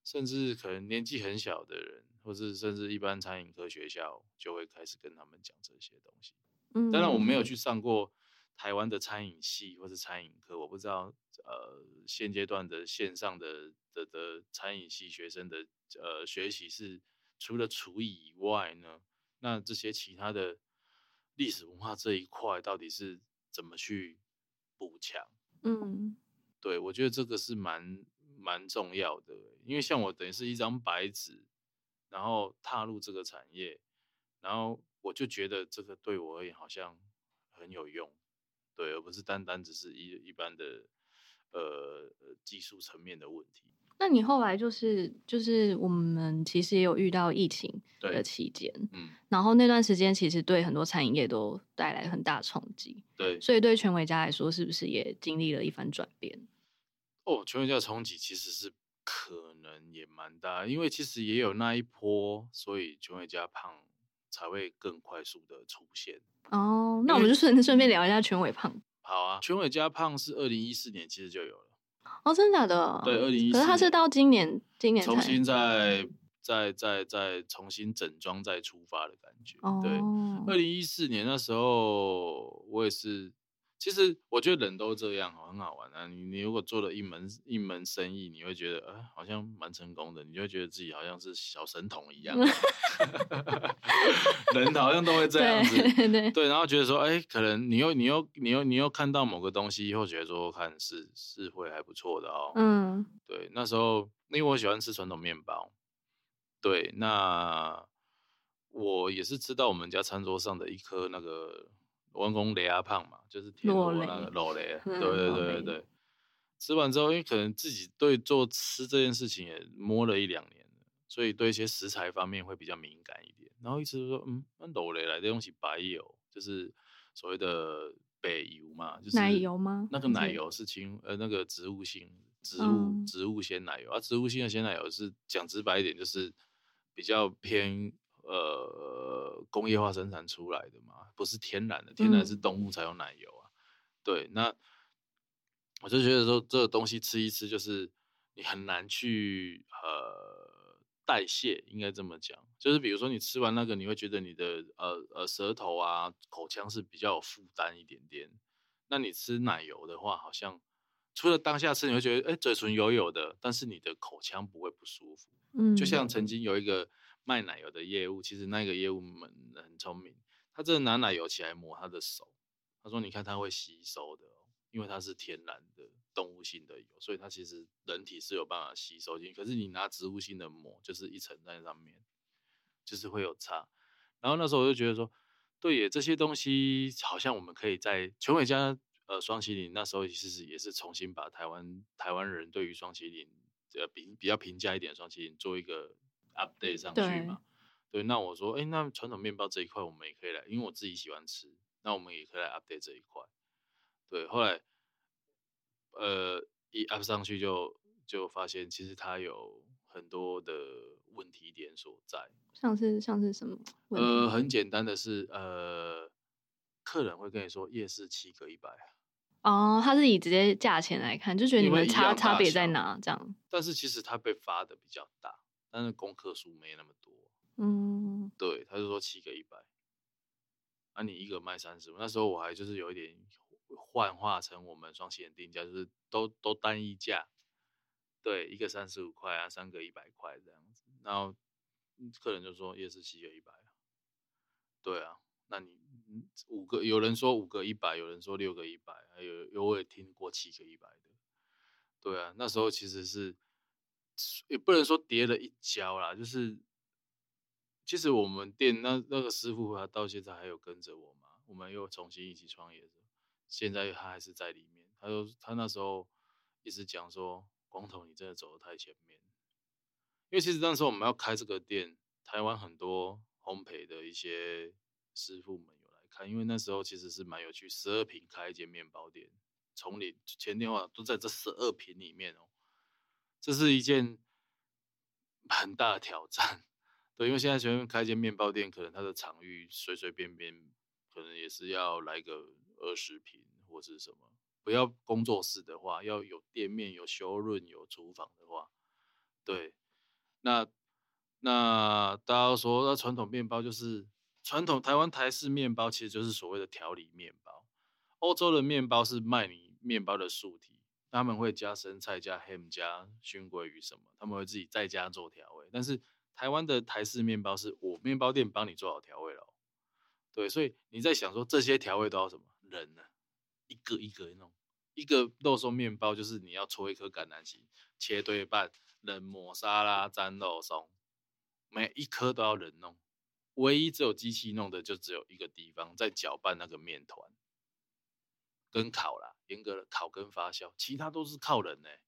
S2: 甚至可能年纪很小的人，或是甚至一般餐饮科学校就会开始跟他们讲这些东西。嗯，当然我没有去上过台湾的餐饮系或是餐饮课，我不知道呃现阶段的线上的的的餐饮系学生的呃学习是除了厨艺以外呢，那这些其他的。历史文化这一块到底是怎么去补强？嗯，对，我觉得这个是蛮蛮重要的，因为像我等于是一张白纸，然后踏入这个产业，然后我就觉得这个对我而言好像很有用，对，而不是单单只是一一般的呃技术层面的问题。
S3: 那你后来就是就是我们其实也有遇到疫情的期间，嗯，然后那段时间其实对很多餐饮业都带来很大冲击，
S2: 对，
S3: 所以对全伟家来说，是不是也经历了一番转变？
S2: 哦，全伟家的冲击其实是可能也蛮大，因为其实也有那一波，所以全伟家胖才会更快速的出现。
S3: 哦，那我们就顺顺便聊一下全伟胖。
S2: 好啊，全伟家胖是二零一四年其实就有了。
S3: 哦，真的假的？
S2: 对，二零一四。
S3: 可是他是到今年，今年
S2: 重新再再再再重新整装再出发的感觉。哦、对，二零一四年那时候我也是。其实我觉得人都这样，很好玩啊。你你如果做了一门一门生意，你会觉得呃好像蛮成功的，你就会觉得自己好像是小神童一样。人好像都会这样子，对，对，对，然后觉得说，哎，可能你又你又你又你又看到某个东西，以后觉得说看是是会还不错的哦。嗯，对，那时候因为我喜欢吃传统面包，对，那我也是吃到我们家餐桌上的一颗那个。温公雷阿胖嘛，就是田螺那个螺雷，对对对对对。吃完之后，因为可能自己对做吃这件事情也摸了一两年了，所以对一些食材方面会比较敏感一点。然后一直说，嗯，那螺雷来的东西白油，就是所谓的白油嘛，就是
S3: 奶油吗？
S2: 那个奶油是清呃那个植物性植物植物鲜奶油，啊、植物性的鲜奶油是讲直白一点，就是比较偏。呃，工业化生产出来的嘛，不是天然的，天然是动物才有奶油啊。嗯、对，那我就觉得说，这个东西吃一吃，就是你很难去呃代谢，应该这么讲。就是比如说你吃完那个，你会觉得你的呃呃舌头啊、口腔是比较有负担一点点。那你吃奶油的话，好像除了当下吃，你会觉得哎嘴唇油油的，但是你的口腔不会不舒服。嗯，就像曾经有一个。卖奶油的业务，其实那个业务们很聪明，他真的拿奶油起来抹他的手，他说：“你看，它会吸收的，因为它是天然的动物性的油，所以它其实人体是有办法吸收进。可是你拿植物性的抹，就是一层在上面，就是会有差。然后那时候我就觉得说，对耶，这些东西好像我们可以在全伟家呃双麒麟那时候其实也是重新把台湾台湾人对于双麒麟呃比比较平价一点双麒麟做一个。” Update 上去嘛？对，那我说，哎、欸，那传统面包这一块我们也可以来，因为我自己喜欢吃，那我们也可以来 update 这一块。对，后来，呃，一 up 上去就就发现，其实它有很多的问题点所在。
S3: 像是像是什么？
S2: 呃，很简单的是，呃，客人会跟你说夜市七个一百。
S3: 哦，他是以直接价钱来看，就觉得你们差差别在哪这样。
S2: 但是其实它被发的比较大。但是功课数没那么多，嗯，对，他就说七个一百，那你一个卖三十，那时候我还就是有一点幻化成我们双喜的定价，就是都都单一价，对，一个三十五块啊，三个一百块这样子，然后客人就说夜市七个一百啊，对啊，那你五个有人说五个一百，有人说六个一百，还有有我也听过七个一百的，对啊，那时候其实是也不能说跌了一跤啦，就是其实我们店那那个师傅他到现在还有跟着我嘛，我们又重新一起创业的，现在他还是在里面，他说他那时候一直讲说，光头你真的走得太前面。因为其实那时候我们要开这个店，台湾很多烘焙的一些师傅们有来看，因为那时候其实是蛮有趣，十二坪开一间面包店，从里前店后都在这十二坪里面哦，这是一件很大的挑战。对，因为现在随便开一间面包店，可能它的场域随随便便可能也是要来个二十平或是什么，不要工作室的话，要有店面、有修润、有厨房的话，对。那那大家说，那传统面包就是传统台湾台式面包，其实就是所谓的调理面包。欧洲的面包是卖你面包的素体，他们会加生菜、加 ham、加熏鲑鱼什么，他们会自己在家做调味。但是台湾的台式面包是我面包店帮你做好调味了，对，所以你在想说这些调味都要什么人呢？一个一个弄，一个肉松面包就是你要搓一颗橄榄形，切对半。冷抹沙拉沾肉松，每一颗都要人弄，唯一只有机器弄的就只有一个地方，在搅拌那个面团，跟烤啦，严格的烤跟发酵，其他都是靠人呢、欸。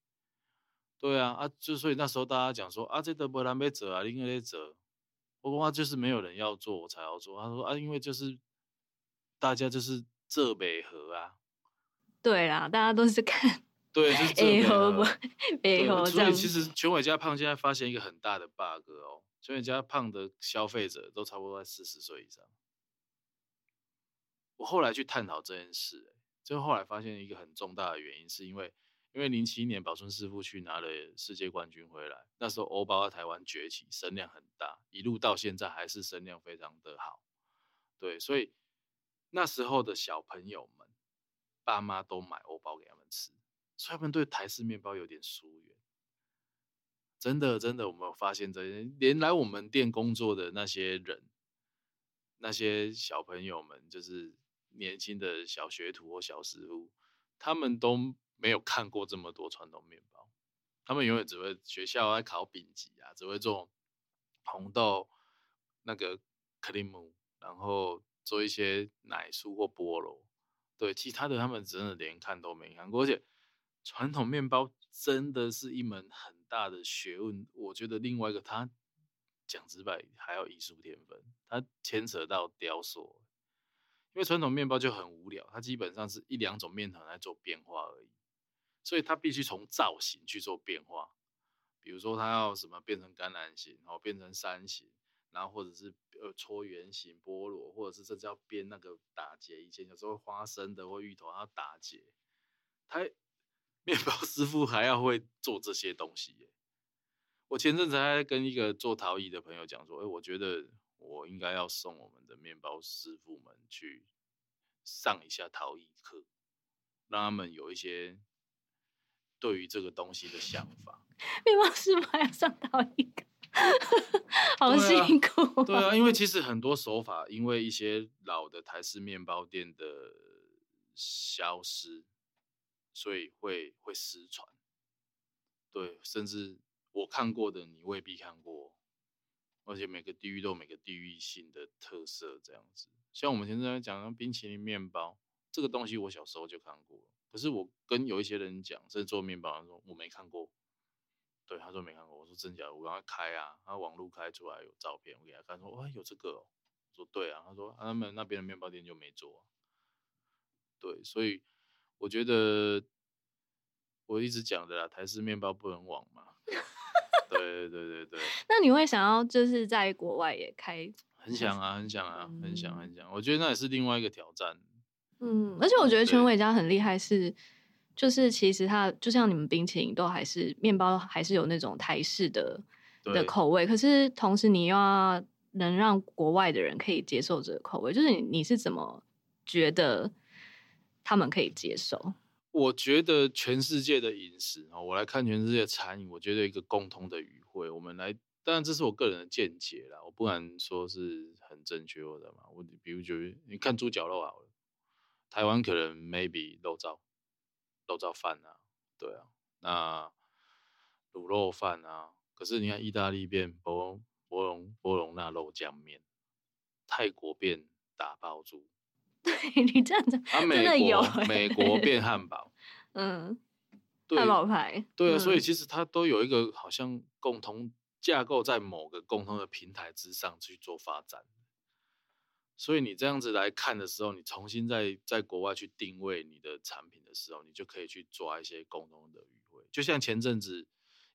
S2: 对啊，啊，就所以那时候大家讲说啊，这都不难被折啊，另外得折。不过话就是没有人要做，我才要做。他说啊，因为就是大家就是浙北和啊。
S3: 对啦，大家都是看。
S2: 对，就是这样。
S3: 对，
S2: 所以其实全伟家胖现在发现一个很大的 bug 哦，全伟家胖的消费者都差不多在四十岁以上。我后来去探讨这件事，就后来发现一个很重大的原因，是因为因为零七年宝春师傅去拿了世界冠军回来，那时候欧包在台湾崛起，声量很大，一路到现在还是声量非常的好。对，所以那时候的小朋友们，爸妈都买欧包给他们吃。所以他们对台式面包有点疏远，真的真的，我们有发现这些，连来我们店工作的那些人，那些小朋友们，就是年轻的小学徒或小师傅，他们都没有看过这么多传统面包，他们永远只会学校在考丙级啊，只会做红豆那个克里姆，然后做一些奶酥或菠萝，对，其他的他们真的连看都没看过，而且。传统面包真的是一门很大的学问，我觉得另外一个，它讲直白还要艺术天分，它牵扯到雕塑。因为传统面包就很无聊，它基本上是一两种面团来做变化而已，所以它必须从造型去做变化。比如说，它要什么变成橄榄形，然后变成山形，然后或者是呃搓圆形菠萝，或者是甚至要编那个打结，以前有时候花生的或芋头它要打结，它。面包师傅还要会做这些东西耶！我前阵子还跟一个做陶艺的朋友讲说，哎，我觉得我应该要送我们的面包师傅们去上一下陶艺课，让他们有一些对于这个东西的想法。
S3: 面包师傅还要上陶艺课，好辛苦啊。
S2: 对啊，因为其实很多手法，因为一些老的台式面包店的消失。所以会会失传，对，甚至我看过的你未必看过，而且每个地域都有每个地域性的特色，这样子。像我们现在讲的冰淇淋面包这个东西，我小时候就看过，可是我跟有一些人讲，在做面包，他说我没看过，对，他说没看过，我说真假，我刚刚开啊，他网路开出来有照片，我给他看，说哇有这个哦，说对啊，他说他们那边的面包店就没做，对，所以。我觉得我一直讲的啦，台式面包不能忘嘛。对对对对对。
S3: 那你会想要就是在国外也开？
S2: 很想啊，很想啊，很想很想。我觉得那也是另外一个挑战。
S3: 嗯，而且我觉得全伟家很厉害是，是就是其实它就像你们冰淇淋都还是面包还是有那种台式的的口味，可是同时你又要能让国外的人可以接受这个口味，就是你你是怎么觉得？他们可以接受。
S2: 我觉得全世界的饮食啊，我来看全世界的餐饮，我觉得一个共通的语汇，我们来当然这是我个人的见解啦，我不敢说是很正确的嘛。我比如觉得你看猪脚肉好了，台湾可能 maybe 肉燥肉燥饭啊，对啊，那卤肉饭啊，可是你看意大利变博博隆博隆那肉酱面，泰国变打包猪，
S3: 对你这样子，啊、真的有、欸、
S2: 美国变汉堡，
S3: 嗯，汉堡牌，
S2: 对啊，嗯、所以其实它都有一个好像共同。架构在某个共同的平台之上去做发展，所以你这样子来看的时候，你重新在在国外去定位你的产品的时候，你就可以去抓一些共同的语汇。就像前阵子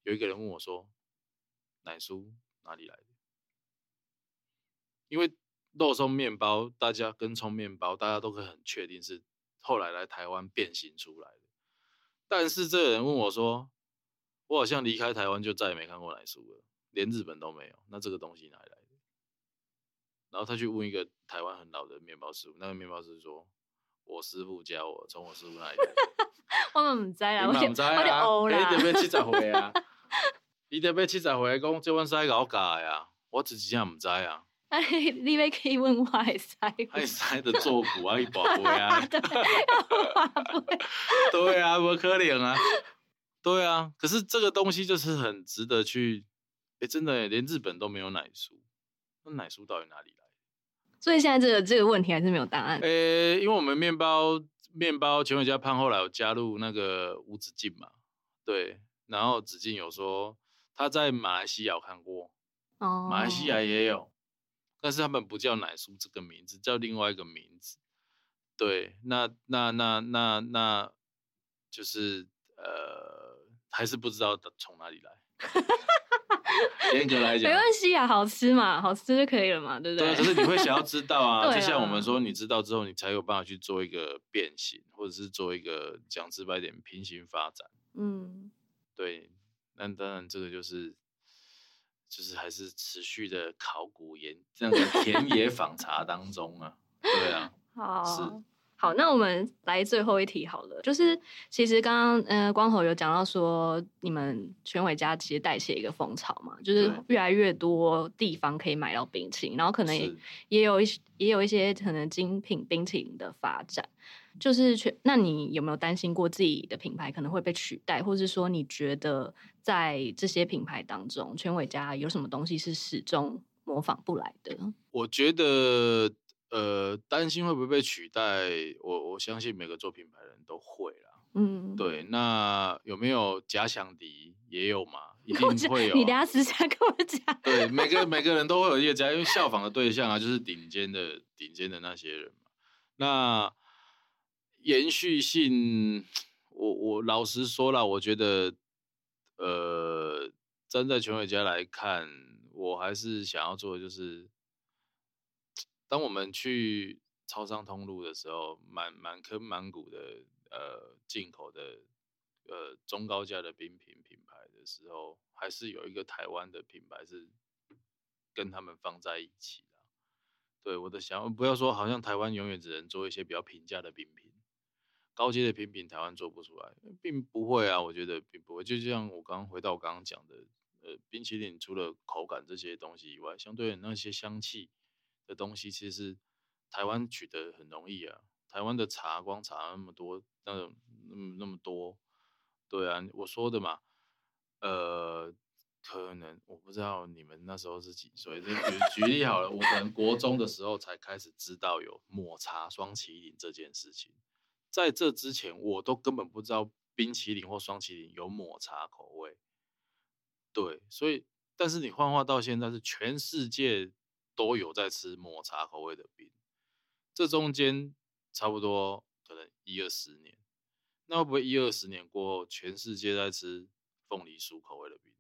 S2: 有一个人问我说：“奶酥哪里来的？”因为肉松面包，大家跟葱面包，大家都可以很确定是后来来台湾变形出来的。但是这个人问我说：“我好像离开台湾就再也没看过奶酥了。”连日本都没有，那这个东西哪里来的？然后他去问一个台湾很老的面包师傅，那个面包师傅说：“我师傅教我，从我师傅那里来的。”
S3: 我们唔知啦，我
S2: 唔知啊，你得要七十岁啊，你得要七十岁讲这碗师搞假呀，我自己也唔知啊。
S3: 哎，你要可以问我海师，
S2: 海师的做骨啊，一宝贝啊，对啊，不可能啊，对啊，可是这个东西就是很值得去。哎，真的，连日本都没有奶酥，那奶酥到底哪里来？
S3: 所以现在这个这个问题还是没有答案。
S2: 诶，因为我们面包面包全伟家胖后来有加入那个吴子敬嘛，对，然后子敬有说他在马来西亚有看过，哦，马来西亚也有，但是他们不叫奶酥这个名字，叫另外一个名字。对，那那那那那，就是呃，还是不知道从哪里来。严格来讲，
S3: 没关系啊，好吃嘛，好吃就可以了嘛，对不对？
S2: 对，可是你会想要 知道啊，啊就像我们说，你知道之后，你才有办法去做一个变形，或者是做一个讲直白点平行发展。嗯，对。那当然，这个就是就是还是持续的考古研这样的田野访查当中啊，对啊，
S3: 好是。好，那我们来最后一题好了，就是其实刚刚呃光头有讲到说，你们全伟家其实带起一个风潮嘛，就是越来越多地方可以买到冰淇淋，然后可能也也有一些也有一些可能精品冰淇淋的发展，就是全那你有没有担心过自己的品牌可能会被取代，或是说你觉得在这些品牌当中，全伟家有什么东西是始终模仿不来的？
S2: 我觉得。呃，担心会不会被取代？我我相信每个做品牌的人都会啦。嗯，对。那有没有假想敌？也有嘛，一 定会有、啊。
S3: 你等下私下跟我讲。
S2: 对，每个每个人都会有一个假，因为效仿的对象啊，就是顶尖的顶尖的那些人嘛。那延续性，我我老实说了，我觉得，呃，站在全伟家来看，我还是想要做的就是。当我们去超商通路的时候，满满坑满谷的呃进口的呃中高价的冰品品牌的时候，还是有一个台湾的品牌是跟他们放在一起的。对，我的想法，不要说好像台湾永远只能做一些比较平价的冰品，高阶的品品台湾做不出来，并不会啊，我觉得并不会。就像我刚刚回到我刚刚讲的，呃，冰淇淋除了口感这些东西以外，相对的那些香气。的东西其实台湾取得很容易啊，台湾的茶光茶那么多，那种那么那么多，对啊，我说的嘛，呃，可能我不知道你们那时候是几岁，就举举例好了，我可能国中的时候才开始知道有抹茶霜淇淋这件事情，在这之前我都根本不知道冰淇淋或双淇淋有抹茶口味，对，所以但是你幻化到现在是全世界。都有在吃抹茶口味的冰，这中间差不多可能一二十年，那会不会一二十年过后，全世界在吃凤梨酥口味的冰？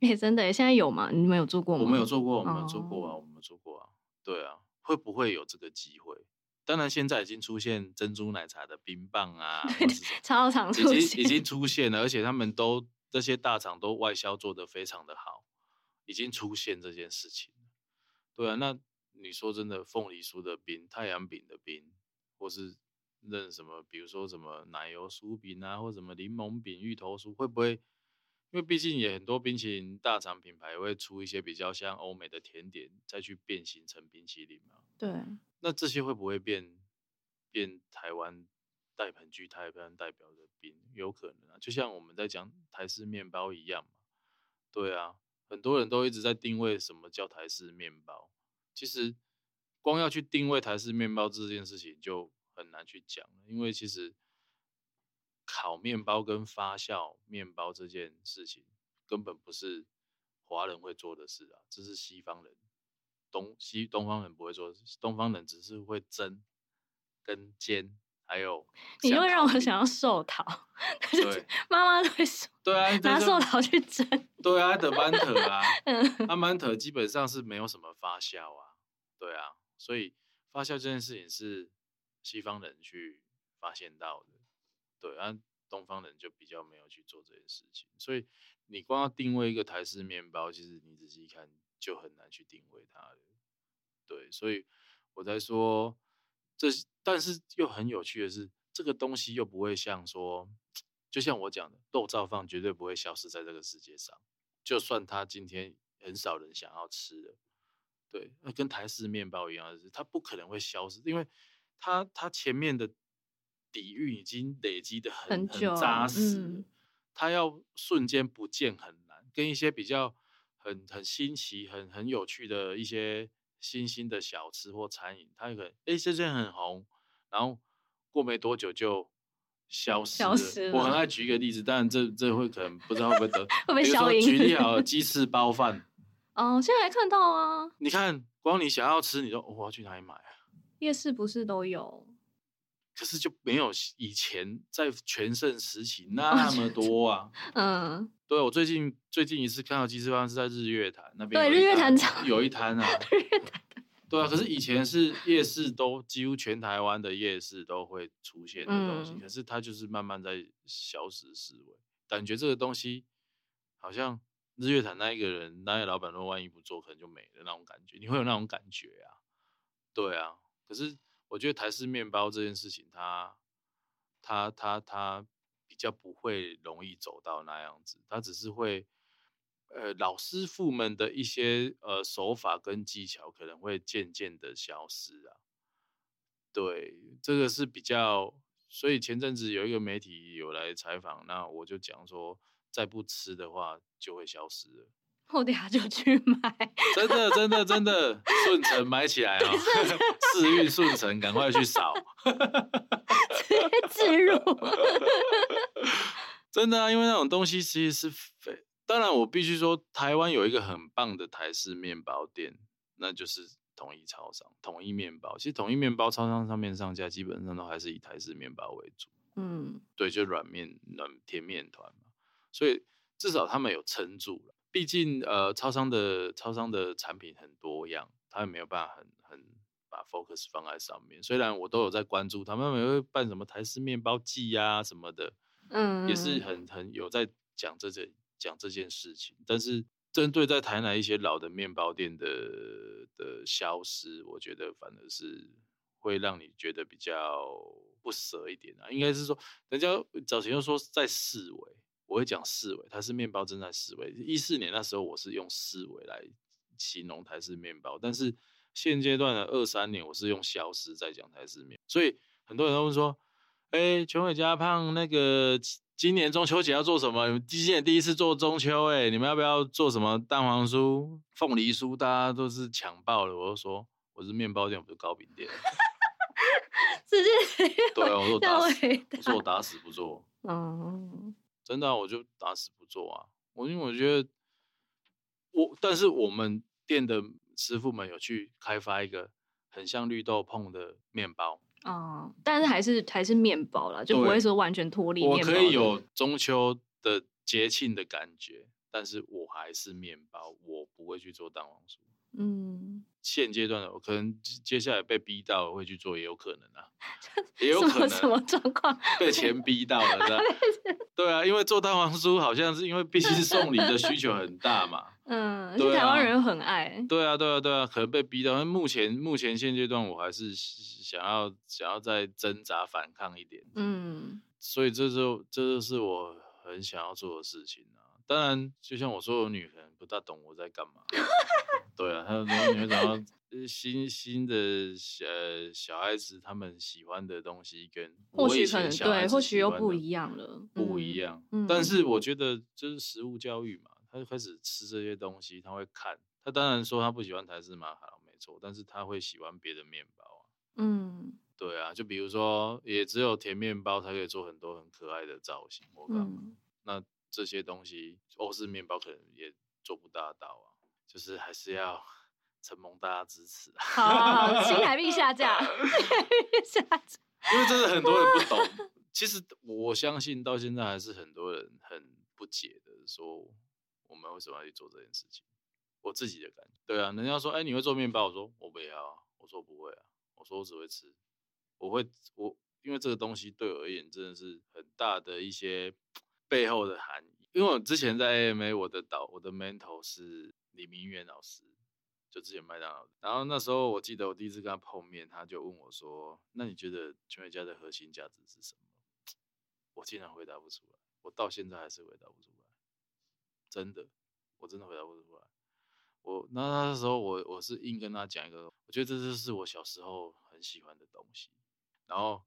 S3: 哎、欸，真的，现在有吗？你们有做过吗？
S2: 我没有做过，我没有做过啊，我没有做过啊。对啊，会不会有这个机会？当然，现在已经出现珍珠奶茶的冰棒啊，
S3: 超常出现，
S2: 已经已经出现了，而且他们都这些大厂都外销做得非常的好，已经出现这件事情。对啊，那你说真的，凤梨酥的冰、太阳饼的冰，或是认什么，比如说什么奶油酥饼啊，或什么柠檬饼、芋头酥，会不会因为毕竟也很多冰淇淋大厂品牌会出一些比较像欧美的甜点，再去变形成冰淇淋嘛。
S3: 对。
S2: 那这些会不会变变台湾代盆居台湾代表的冰？有可能啊，就像我们在讲台式面包一样嘛。对啊，很多人都一直在定位什么叫台式面包，其实光要去定位台式面包这件事情就很难去讲了，因为其实。烤面包跟发酵面包这件事情根本不是华人会做的事啊，这是西方人，东西东方人不会做，东方人只是会蒸跟煎，还有
S3: 你就会让我想要寿桃，对，妈妈都会说，对啊，拿寿桃去蒸，
S2: 对啊，的曼特啊，阿曼特基本上是没有什么发酵啊，对啊，所以发酵这件事情是西方人去发现到的。对，啊，东方人就比较没有去做这件事情，所以你光要定位一个台式面包，其实你仔细看就很难去定位它了。对，所以我在说这，但是又很有趣的是，这个东西又不会像说，就像我讲的，豆燥饭绝对不会消失在这个世界上，就算它今天很少人想要吃了，对，那跟台式面包一样的是，它不可能会消失，因为它它前面的。底蕴已经累积的很很扎实，嗯，它要瞬间不见很难。跟一些比较很很新奇、很很有趣的一些新兴的小吃或餐饮，它可能哎，这件很红，然后过没多久就消失了。消失了。我很爱举一个例子，但这这会可能不知道会不会得 会不会消音。举例好了，鸡翅包饭。
S3: 哦，现在还看到啊。
S2: 你看，光你想要吃，你说我要去哪里买啊？
S3: 夜市不是都有？
S2: 可是就没有以前在全盛时期那么多啊。嗯，对，我最近最近一次看到鸡翅饭是在日月潭那边，对，日月潭有一摊啊。日月潭。对啊，可是以前是夜市都几乎全台湾的夜市都会出现的东西，嗯，可是它就是慢慢在消失式微，感觉这个东西好像日月潭那一个人，那个老板说万一不做，可能就没了那种感觉，你会有那种感觉啊？对啊，可是。我觉得台式面包这件事情它，它、它、它、比较不会容易走到那样子，它只是会，呃，老师傅们的一些呃手法跟技巧可能会渐渐的消失啊。对，这个是比较，所以前阵子有一个媒体有来采访，那我就讲说，再不吃的话就会消失了。
S3: 我等下就去买，
S2: 真的真的真的，顺承买起来啊、喔！四运顺承，赶快去扫，
S3: 直接置入。
S2: 真的啊，因为那种东西其实是非……当然，我必须说，台湾有一个很棒的台式面包店，那就是统一超商、统一面包。其实统一面包超商上面上架，基本上都还是以台式面包为主。嗯，对，就软面、软甜面团嘛，所以至少他们有撑住了。毕竟，呃，超商的超商的产品很多样，他也没有办法很很把 focus 放在上面。虽然我都有在关注，他们也会办什么台式面包季呀、啊、什么的，嗯，也是很很有在讲这件讲这件事情。但是，针对在台南一些老的面包店的的消失，我觉得反而是会让你觉得比较不舍一点啊。应该是说，人家早前又说在式微。我会讲四维，台式面包正在四维。一四年那时候，我是用四维来形容台式面包，但是现阶段的二三年，我是用消失在讲台式面。所以很多人都会说：“哎、欸，全伟家胖那个今年中秋节要做什么？今年第一次做中秋、欸，哎，你们要不要做什么蛋黄酥、凤梨酥？大家都是抢爆了。”我就说：“我是面包店，不是糕饼店。”
S3: 直接
S2: 对啊，我说打死，我说我打死不做。
S3: 嗯。
S2: 真的、啊，我就打死不做啊！我因为我觉得我，但是我们店的师傅们有去开发一个很像绿豆碰的面包，
S3: 哦，但是还是还是面包啦，就不会说完全脱离。
S2: 我可以有中秋的节庆的感觉，但是我还是面包，我不会去做蛋黄酥。嗯。现阶段的我可能接下来被逼到会去做，也有可能啊，也有可能
S3: 什么状况
S2: 被钱逼到了？对啊，因为做蛋黄酥好像是因为毕竟是送礼的需求很大嘛，
S3: 嗯，对啊，台湾人很爱，
S2: 对啊，对啊，对啊，可能被逼到。目前目前现阶段我还是想要想要再挣扎反抗一点，嗯，所以这就这就是我很想要做的事情啊。当然，就像我说，我女可能不大懂我在干嘛。对啊，他说你会找到新新的小小孩子，他们喜欢的东西跟我以前小孩子喜欢的
S3: 对，或许又不一样了，
S2: 不一样。
S3: 嗯、
S2: 但是我觉得就是食物教育嘛，他就开始吃这些东西，他会看。他当然说他不喜欢台式马卡龙，没错，但是他会喜欢别的面包啊。
S3: 嗯，
S2: 对啊，就比如说，也只有甜面包才可以做很多很可爱的造型。我讲、嗯，那这些东西欧式面包可能也做不大到啊。就是还是要承蒙大家支持啊！
S3: 好，好，好，新台币下架，下架。
S2: 因为真的很多人不懂，其实我相信到现在还是很多人很不解的，说我们为什么要去做这件事情？我自己的感觉，对啊，人家说，哎，你会做面包？我说我不要啊，我说我不会啊，我说我只会吃，我会我因为这个东西对我而言真的是很大的一些背后的含义。因为我之前在 AMA，我的导我的 mentor 是。李明远老师就之前麦当劳，然后那时候我记得我第一次跟他碰面，他就问我说：“那你觉得全美家的核心价值是什么？”我竟然回答不出来，我到现在还是回答不出来，真的，我真的回答不出来。我那那时候我我是硬跟他讲一个，我觉得这就是我小时候很喜欢的东西。然后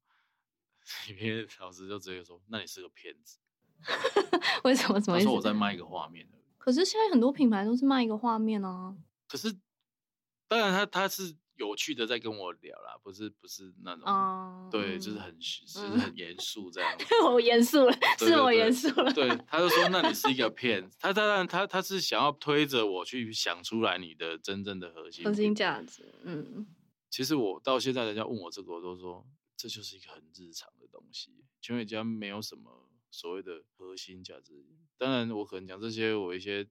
S2: 李明远老师就直接说：“那你是个骗子。”
S3: 为什么？怎么？他
S2: 说我在卖一个画面。
S3: 可是现在很多品牌都是卖一个画面啊。
S2: 可是，当然他他是有趣的在跟我聊啦，不是不是那种，嗯、对，就是很、嗯、就是很严肃这样子。
S3: 我严肃了，是我严肃了。
S2: 对，他就说：“那你是一个 骗子。”他当然他他是想要推着我去想出来你的真正的核心
S3: 核心价值。嗯，
S2: 其实我到现在人家问我这个，我都说这就是一个很日常的东西。全伟家没有什么所谓的核心价值。当然，我可能讲这些，我一些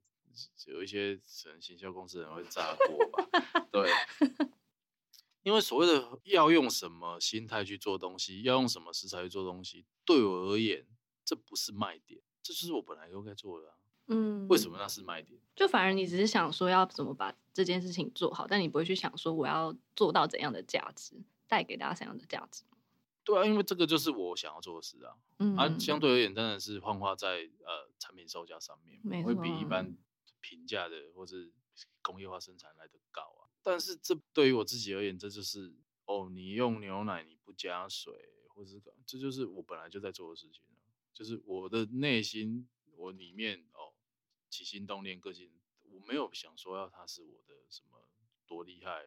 S2: 有一些可能行销公司人会炸锅吧。对，因为所谓的要用什么心态去做东西，要用什么食材去做东西，对我而言，这不是卖点，这就是我本来就该做的啊。嗯，为什么那是卖点？
S3: 就反而你只是想说要怎么把这件事情做好，但你不会去想说我要做到怎样的价值，带给大家怎样的价值。
S2: 对啊，因为这个就是我想要做的事啊。嗯，啊，相对而言，当然是幻化在呃产品售价上面，会比一般平价的或是工业化生产来的高啊。但是这对于我自己而言，这就是哦，你用牛奶你不加水，或者是这就是我本来就在做的事情啊，就是我的内心我里面哦起心动念个性，我没有想说要它是我的什么多厉害，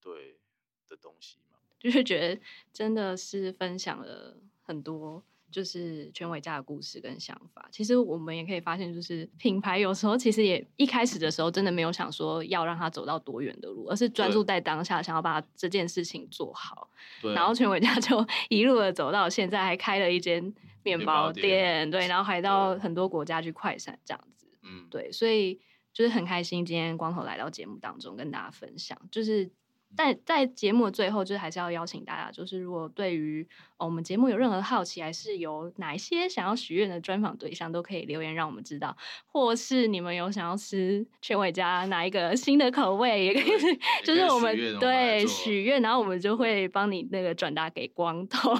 S2: 对的东西嘛。
S3: 就是觉得真的是分享了很多，就是全伟家的故事跟想法。其实我们也可以发现，就是品牌有时候其实也一开始的时候真的没有想说要让他走到多远的路，而是专注在当下，想要把这件事情做好。对。然后全伟家就 一路的走到现在，还开了一间面包店，店，对，然后还到很多国家去快闪这样子。嗯，对，所以就是很开心今天光头来到节目当中跟大家分享，就是。但在节目的最后，就是还是要邀请大家，就是如果对于、哦、我们节目有任何好奇，还是有哪一些想要许愿的专访对象，都可以留言让我们知道。或是你们有想要吃全伟家哪一个新的口味，也可以，就是我们对许愿，然后我们就会帮你那个转达给光头，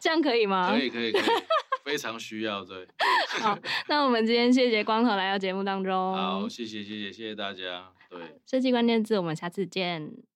S3: 这样可以吗？
S2: 可以可以可以，非常需要对。
S3: 好，那我们今天谢谢光头来到节目当中。
S2: 好，谢谢谢谢谢谢大家。对，
S3: 设计关键字，我们下次见。